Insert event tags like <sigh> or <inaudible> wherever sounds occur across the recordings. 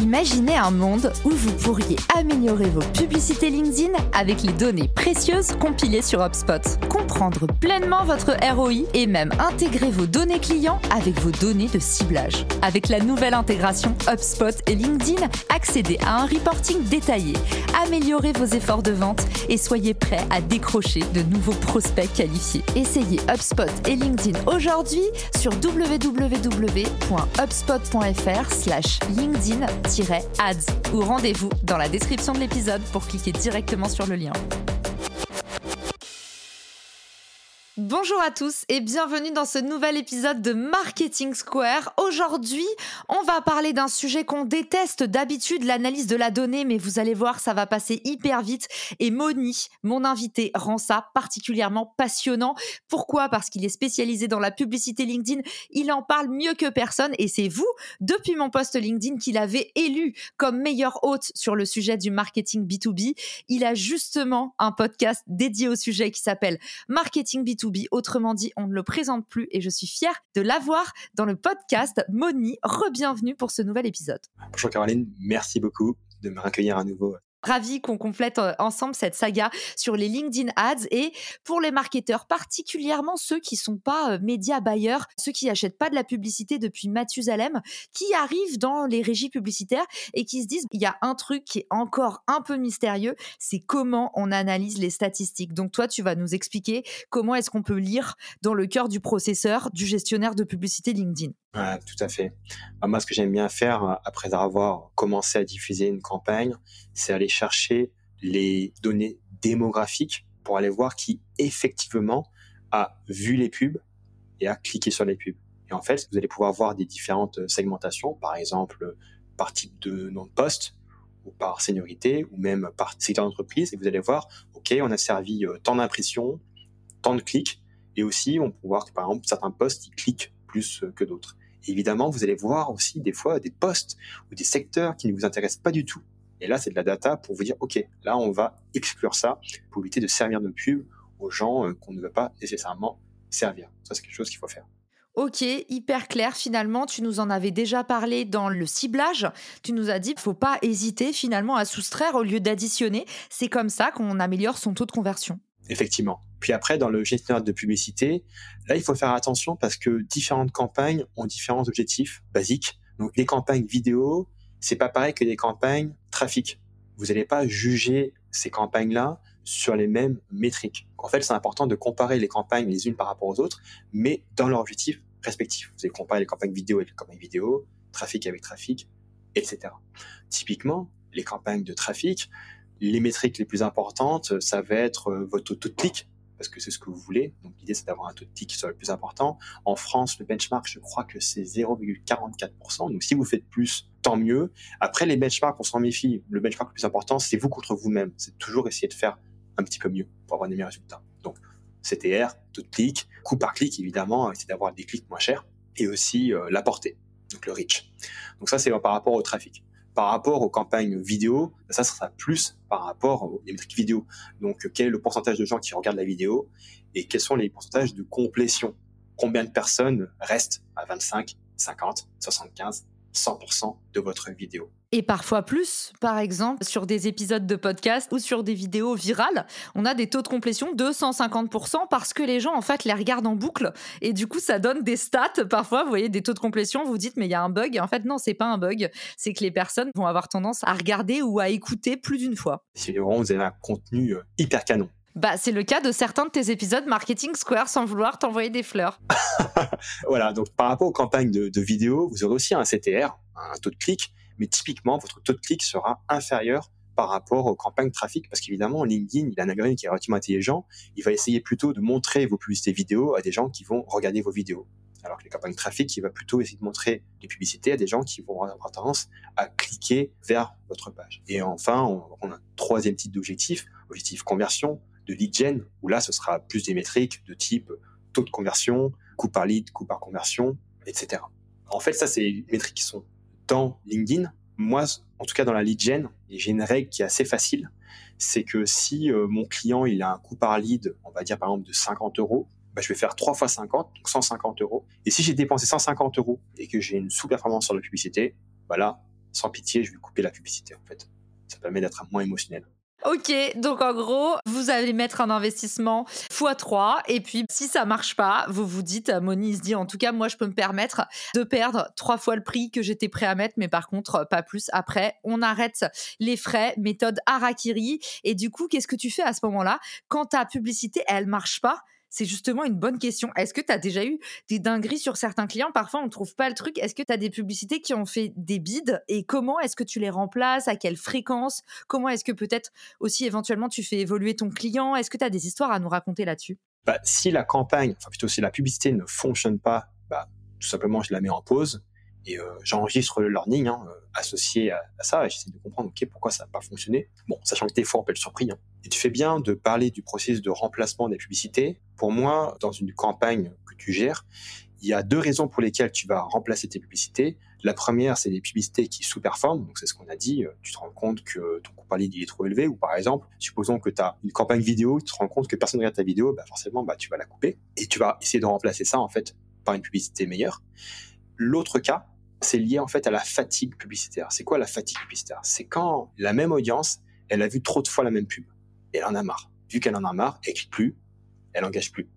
Imaginez un monde où vous pourriez améliorer vos publicités LinkedIn avec les données précieuses compilées sur HubSpot, comprendre pleinement votre ROI et même intégrer vos données clients avec vos données de ciblage. Avec la nouvelle intégration HubSpot et LinkedIn, accédez à un reporting détaillé, améliorez vos efforts de vente et soyez prêts à décrocher de nouveaux prospects qualifiés. Essayez HubSpot et LinkedIn aujourd'hui sur www.hubspot.fr/linkedin ads ou rendez-vous dans la description de l'épisode pour cliquer directement sur le lien. Bonjour à tous et bienvenue dans ce nouvel épisode de Marketing Square. Aujourd'hui, on va parler d'un sujet qu'on déteste d'habitude, l'analyse de la donnée, mais vous allez voir, ça va passer hyper vite. Et Moni, mon invité, rend ça particulièrement passionnant. Pourquoi? Parce qu'il est spécialisé dans la publicité LinkedIn, il en parle mieux que personne et c'est vous, depuis mon post LinkedIn, qu'il avait élu comme meilleur hôte sur le sujet du marketing B2B. Il a justement un podcast dédié au sujet qui s'appelle Marketing B2B Autrement dit, on ne le présente plus et je suis fière de l'avoir dans le podcast. Moni, re-bienvenue pour ce nouvel épisode. Bonjour Caroline, merci beaucoup de me accueillir à nouveau Ravi qu'on complète euh, ensemble cette saga sur les LinkedIn Ads et pour les marketeurs, particulièrement ceux qui sont pas euh, médias bailleurs, ceux qui n'achètent pas de la publicité depuis Mathusalem, qui arrivent dans les régies publicitaires et qui se disent il y a un truc qui est encore un peu mystérieux, c'est comment on analyse les statistiques. Donc toi, tu vas nous expliquer comment est-ce qu'on peut lire dans le cœur du processeur du gestionnaire de publicité LinkedIn. Tout à fait. Moi, ce que j'aime bien faire euh, après avoir commencé à diffuser une campagne, c'est aller chercher les données démographiques pour aller voir qui effectivement a vu les pubs et a cliqué sur les pubs. Et en fait, vous allez pouvoir voir des différentes segmentations, par exemple par type de nom de poste ou par seniorité ou même par secteur d'entreprise. Et vous allez voir, OK, on a servi euh, tant d'impressions, tant de clics. Et aussi, on peut voir que par exemple, certains postes, cliquent plus euh, que d'autres évidemment, vous allez voir aussi des fois des postes ou des secteurs qui ne vous intéressent pas du tout. Et là, c'est de la data pour vous dire, OK, là, on va exclure ça pour éviter de servir de pub aux gens euh, qu'on ne veut pas nécessairement servir. Ça, c'est quelque chose qu'il faut faire. Ok, hyper clair. Finalement, tu nous en avais déjà parlé dans le ciblage. Tu nous as dit qu'il faut pas hésiter finalement à soustraire au lieu d'additionner. C'est comme ça qu'on améliore son taux de conversion. Effectivement. Puis après, dans le gestionnaire de publicité, là, il faut faire attention parce que différentes campagnes ont différents objectifs basiques. Donc, les campagnes vidéo, c'est pas pareil que les campagnes trafic. Vous n'allez pas juger ces campagnes-là sur les mêmes métriques. En fait, c'est important de comparer les campagnes les unes par rapport aux autres, mais dans leur objectif respectif. Vous allez comparer les campagnes vidéo avec les campagnes vidéo, trafic avec trafic, etc. Typiquement, les campagnes de trafic, les métriques les plus importantes, ça va être euh, votre taux de clic, parce que c'est ce que vous voulez. Donc l'idée, c'est d'avoir un taux de clic qui soit le plus important. En France, le benchmark, je crois que c'est 0,44%. Donc si vous faites plus, tant mieux. Après, les benchmarks, on s'en méfie. Le benchmark le plus important, c'est vous contre vous-même. C'est toujours essayer de faire un petit peu mieux pour avoir des meilleurs résultats. Donc CTR, taux de clic, coût par clic, évidemment, c'est d'avoir des clics moins chers. Et aussi euh, la portée, donc le reach. Donc ça, c'est par rapport au trafic par rapport aux campagnes vidéo, ça sera plus par rapport aux métriques vidéo. Donc, quel est le pourcentage de gens qui regardent la vidéo et quels sont les pourcentages de complétion? Combien de personnes restent à 25, 50, 75 100% de votre vidéo? Et parfois plus, par exemple, sur des épisodes de podcast ou sur des vidéos virales, on a des taux de complétion de 150% parce que les gens, en fait, les regardent en boucle. Et du coup, ça donne des stats. Parfois, vous voyez des taux de complétion, vous dites, mais il y a un bug. en fait, non, c'est pas un bug. C'est que les personnes vont avoir tendance à regarder ou à écouter plus d'une fois. Si vraiment vous avez un contenu euh, hyper canon, bah, c'est le cas de certains de tes épisodes Marketing Square sans vouloir t'envoyer des fleurs. <laughs> voilà, donc par rapport aux campagnes de, de vidéo, vous aurez aussi un CTR, un taux de clic, mais typiquement, votre taux de clic sera inférieur par rapport aux campagnes trafic, parce qu'évidemment, LinkedIn, il a un algorithme qui est relativement intelligent, il va essayer plutôt de montrer vos publicités vidéo à des gens qui vont regarder vos vidéos. Alors que les campagnes trafic, il va plutôt essayer de montrer les publicités à des gens qui vont avoir tendance à cliquer vers votre page. Et enfin, on, on a un troisième type d'objectif, objectif conversion, de lead gen, où là, ce sera plus des métriques de type taux de conversion, coût par lead, coût par conversion, etc. En fait, ça, c'est des métriques qui sont dans LinkedIn. Moi, en tout cas dans la lead gen, j'ai une règle qui est assez facile. C'est que si euh, mon client il a un coût par lead, on va dire par exemple de 50 euros, bah, je vais faire 3 fois 50, donc 150 euros. Et si j'ai dépensé 150 euros et que j'ai une sous-performance sur la publicité, voilà, bah sans pitié, je vais couper la publicité en fait. Ça permet d'être moins émotionnel. Ok, donc en gros, vous allez mettre un investissement x3 et puis si ça marche pas, vous vous dites, Moni se dit en tout cas, moi je peux me permettre de perdre trois fois le prix que j'étais prêt à mettre, mais par contre pas plus. Après, on arrête les frais, méthode Harakiri. Et du coup, qu'est-ce que tu fais à ce moment-là? Quand ta publicité elle marche pas c'est justement une bonne question. Est-ce que tu as déjà eu des dingueries sur certains clients? Parfois, on ne trouve pas le truc. Est-ce que tu as des publicités qui ont fait des bides et comment est-ce que tu les remplaces? À quelle fréquence? Comment est-ce que peut-être aussi éventuellement tu fais évoluer ton client? Est-ce que tu as des histoires à nous raconter là-dessus? Bah, Si la campagne, enfin plutôt si la publicité ne fonctionne pas, bah, tout simplement je la mets en pause et euh, j'enregistre le learning hein, euh, associé à, ça et j'essaie de comprendre ok pourquoi ça n'a pas fonctionné. Bon, sachant que des fois on peut être surpris. Hein. Et tu fais bien de parler du processus de remplacement des publicités. Pour moi, dans une campagne que tu gères, il y a deux raisons pour lesquelles tu vas remplacer tes publicités. La première, c'est les publicités qui sous-performent. Donc, c'est ce qu'on a dit. Tu te rends compte que ton coût par lead est trop élevé. Ou par exemple, supposons que tu as une campagne vidéo, tu te rends compte que personne ne regarde ta vidéo, bah forcément, bah, tu vas la couper. Et tu vas essayer de remplacer ça, en fait, par une publicité meilleure. L'autre cas, c'est lié en fait à la fatigue publicitaire. C'est quoi la fatigue publicitaire? C'est quand la même audience, elle a vu trop de fois la même pub elle en a marre. Vu qu'elle en a marre, elle clique plus, elle engage plus.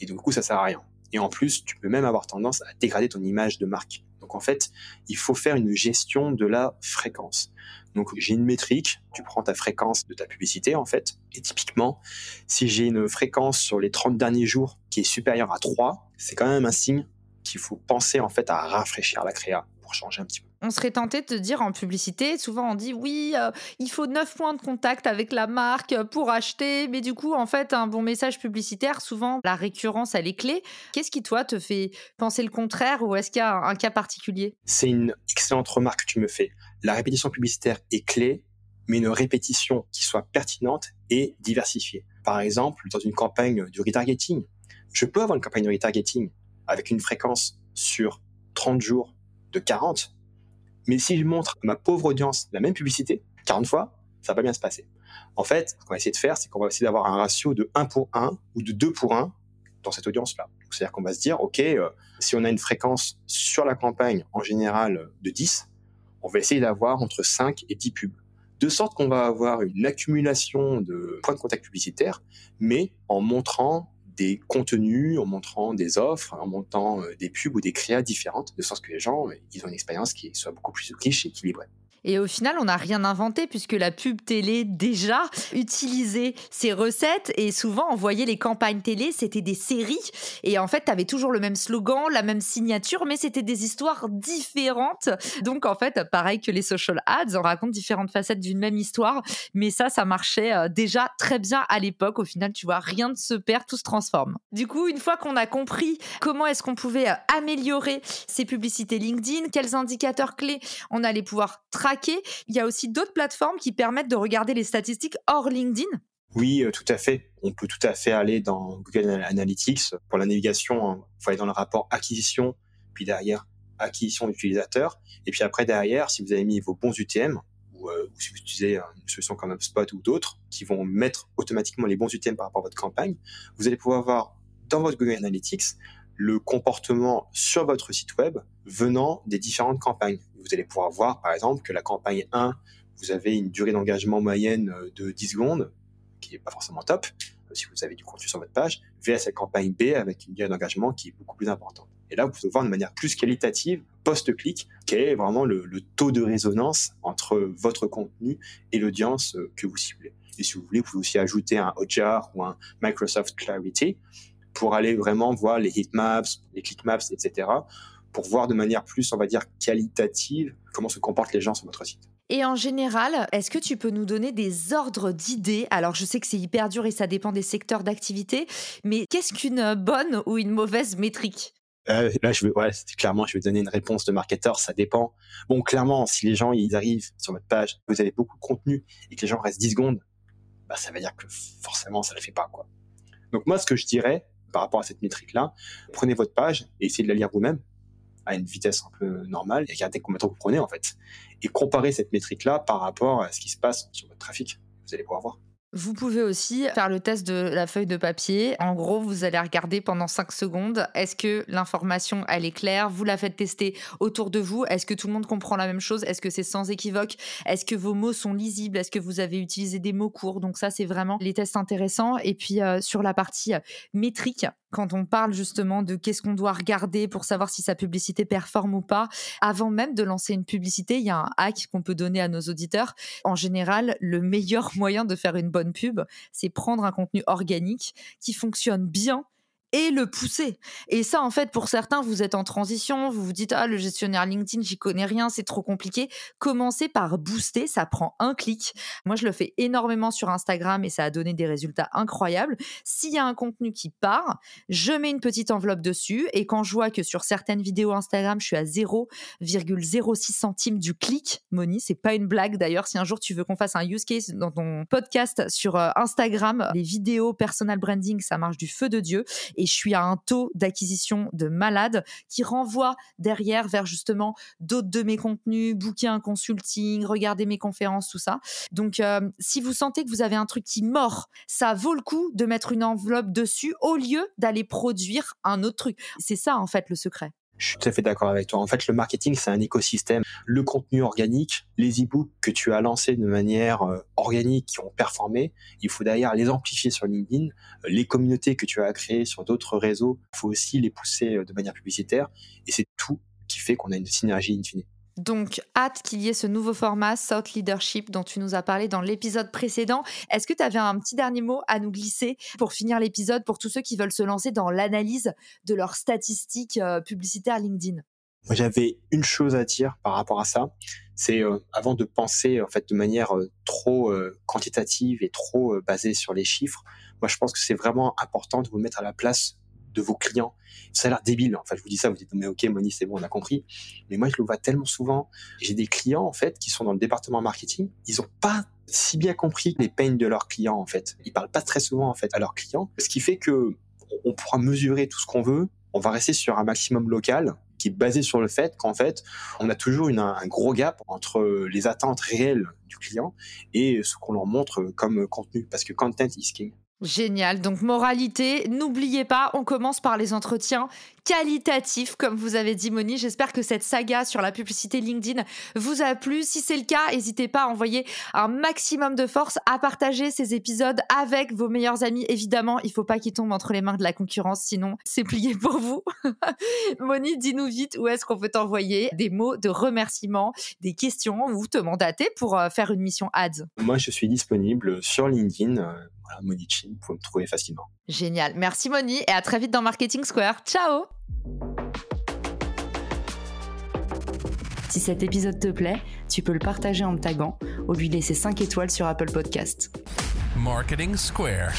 Et du coup, ça sert à rien. Et en plus, tu peux même avoir tendance à dégrader ton image de marque. Donc en fait, il faut faire une gestion de la fréquence. Donc j'ai une métrique, tu prends ta fréquence de ta publicité en fait, et typiquement, si j'ai une fréquence sur les 30 derniers jours qui est supérieure à 3, c'est quand même un signe qu'il faut penser en fait à rafraîchir la créa pour changer un petit peu. On serait tenté de te dire en publicité, souvent on dit oui, euh, il faut 9 points de contact avec la marque pour acheter, mais du coup, en fait, un bon message publicitaire, souvent la récurrence, elle est clé. Qu'est-ce qui, toi, te fait penser le contraire ou est-ce qu'il y a un cas particulier? C'est une excellente remarque que tu me fais. La répétition publicitaire est clé, mais une répétition qui soit pertinente et diversifiée. Par exemple, dans une campagne de retargeting, je peux avoir une campagne de retargeting avec une fréquence sur 30 jours de 40. Mais si je montre à ma pauvre audience la même publicité 40 fois, ça va pas bien se passer. En fait, ce qu'on va essayer de faire, c'est qu'on va essayer d'avoir un ratio de 1 pour 1 ou de 2 pour 1 dans cette audience-là. C'est-à-dire qu'on va se dire, OK, euh, si on a une fréquence sur la campagne en général de 10, on va essayer d'avoir entre 5 et 10 pubs. De sorte qu'on va avoir une accumulation de points de contact publicitaires, mais en montrant des contenus, en montrant des offres, en montrant euh, des pubs ou des créas différentes, de sorte que les gens, euh, ils ont une expérience qui soit beaucoup plus riche et équilibrée. Et au final, on n'a rien inventé puisque la pub télé déjà utilisait ces recettes et souvent on voyait les campagnes télé, c'était des séries et en fait, tu avais toujours le même slogan, la même signature, mais c'était des histoires différentes. Donc en fait, pareil que les social ads, on raconte différentes facettes d'une même histoire, mais ça, ça marchait euh, déjà très bien à l'époque. Au final, tu vois, rien ne se perd, tout se transforme. Du coup, une fois qu'on a compris comment est-ce qu'on pouvait euh, améliorer ces publicités LinkedIn, quels indicateurs clés on allait pouvoir traquer il y a aussi d'autres plateformes qui permettent de regarder les statistiques hors LinkedIn. Oui, euh, tout à fait. On peut tout à fait aller dans Google Analytics pour la navigation. Hein. Il faut aller dans le rapport acquisition, puis derrière acquisition d'utilisateurs. Et puis après, derrière, si vous avez mis vos bons UTM, ou, euh, si vous utilisez une solution comme HubSpot ou d'autres, qui vont mettre automatiquement les bons UTM par rapport à votre campagne, vous allez pouvoir voir dans votre Google Analytics le comportement sur votre site web venant des différentes campagnes. Vous allez pouvoir voir, par exemple, que la campagne 1, vous avez une durée d'engagement moyenne euh, de 10 secondes, qui n'est pas forcément top, euh, si vous avez du contenu sur votre page, vers cette campagne B avec une durée d'engagement qui est beaucoup plus importante. Et là, vous pouvez voir de manière plus qualitative, post-clic, quel est vraiment le, taux de résonance entre votre contenu et l'audience euh, que vous ciblez. Et si vous voulez, vous pouvez aussi ajouter un Hotjar ou un Microsoft Clarity pour aller vraiment voir les heatmaps, les clickmaps, etc., pour voir de manière plus, on va dire, qualitative comment se comportent les gens sur votre site. Et en général, est-ce que tu peux nous donner des ordres d'idées? Alors, je sais que c'est hyper dur et ça dépend des secteurs d'activité, mais qu'est-ce qu'une bonne ou une mauvaise métrique? Euh, là, je veux, ouais, clairement, je vais donner une réponse de marketeur. Ça dépend. Bon, clairement, si les gens ils arrivent sur votre page, vous avez beaucoup de contenu et que les gens restent 10 secondes, bah, ça veut dire que forcément, ça ne le fait pas, quoi. Donc moi, ce que je dirais, par rapport à cette métrique-là, prenez votre page et essayez de la lire vous-même à une vitesse un peu normale et regardez combien de temps vous prenez en fait. Et comparez cette métrique-là par rapport à ce qui se passe sur votre trafic. Vous allez pouvoir voir. Vous pouvez aussi faire le test de la feuille de papier. En gros, vous allez regarder pendant 5 secondes, est-ce que l'information, elle est claire? Vous la faites tester autour de vous. Est-ce que tout le monde comprend la même chose? Est-ce que c'est sans équivoque? Est-ce que vos mots sont lisibles? Est-ce que vous avez utilisé des mots courts? Donc ça, c'est vraiment les tests intéressants. Et puis, euh, sur la partie euh, métrique, quand on parle justement de qu'est-ce qu'on doit regarder pour savoir si sa publicité performe ou pas, avant même de lancer une publicité, il y a un hack qu'on peut donner à nos auditeurs. En général, le meilleur <laughs> moyen de faire une bonne pub, c'est prendre un contenu organique qui fonctionne bien et le pousser. Et ça, en fait, pour certains, vous êtes en transition, vous vous dites, ah, le gestionnaire LinkedIn, j'y connais rien, c'est trop compliqué. Commencez par booster, ça prend un clic. Moi, je le fais énormément sur Instagram et ça a donné des résultats incroyables. S'il y a un contenu qui part, je mets une petite enveloppe dessus et quand je vois que sur certaines vidéos Instagram, je suis à 0,06 centimes du clic, Moni, c'est pas une blague d'ailleurs. Si un jour tu veux qu'on fasse un use case dans ton podcast sur euh, Instagram, les vidéos personal branding, ça marche du feu de Dieu. Et je suis à un taux d'acquisition de malade qui renvoie derrière vers justement d'autres de mes contenus, booker un consulting, regarder mes conférences, tout ça. Donc, euh, si vous sentez que vous avez un truc qui mord, ça vaut le coup de mettre une enveloppe dessus au lieu d'aller produire un autre truc. C'est ça, en fait, le secret. Je suis tout à fait d'accord avec toi. En fait, le marketing, c'est un écosystème. Le contenu organique, les e-books que tu as lancés de manière euh, organique, qui ont performé, il faut d'ailleurs les amplifier sur LinkedIn. Euh, les communautés que tu as créées sur d'autres réseaux, il faut aussi les pousser euh, de manière publicitaire. Et c'est tout qui fait qu'on a une synergie infinie. Donc, hâte qu'il y ait ce nouveau format, South Leadership, dont tu nous as parlé dans l'épisode précédent. Est-ce que tu avais un petit dernier mot à nous glisser pour finir l'épisode, pour tous ceux qui veulent se lancer dans l'analyse de leurs statistiques euh, publicitaires LinkedIn? Moi, j'avais une chose à dire par rapport à ça. C'est euh, avant de penser en fait de manière euh, trop quantitative et trop basée sur les chiffres. Moi, je pense que c'est vraiment important de vous mettre à la place de vos clients. Ça a l'air débile. En fait, je vous dis ça, vous dites, mais ok, Moni, c'est bon, on a compris. Mais moi, je le vois tellement souvent. J'ai des clients, en fait, qui sont dans le département marketing. Ils ont pas si bien compris les peines de leurs clients, en fait. Ils parlent pas très souvent, en fait, à leurs clients. Ce qui fait que on pourra mesurer tout ce qu'on veut. On va rester sur un maximum local qui est basé sur le fait qu'en fait, on a toujours un gros gap entre les attentes réelles du client et ce qu'on leur montre comme contenu. Parce que content is king. Génial. Donc, moralité, n'oubliez pas, on commence par les entretiens qualitatifs, comme vous avez dit, Moni. J'espère que cette saga sur la publicité LinkedIn vous a plu. Si c'est le cas, n'hésitez pas à envoyer un maximum de force, à partager ces épisodes avec vos meilleurs amis. Évidemment, il faut pas qu'ils tombent entre les mains de la concurrence, sinon c'est plié pour vous. <laughs> Moni, dis-nous vite où est-ce qu'on peut t'envoyer des mots de remerciement, des questions ou te mandater pour euh, faire une mission ads. Moi, je suis disponible sur LinkedIn euh, voilà, Moni Chin, vous pouvez me trouver facilement. Génial. Merci Moni et à très vite dans Marketing Square. Ciao Si cet épisode te plaît, tu peux le partager en me taguant ou lui laisser 5 étoiles sur Apple Podcast. Marketing Square.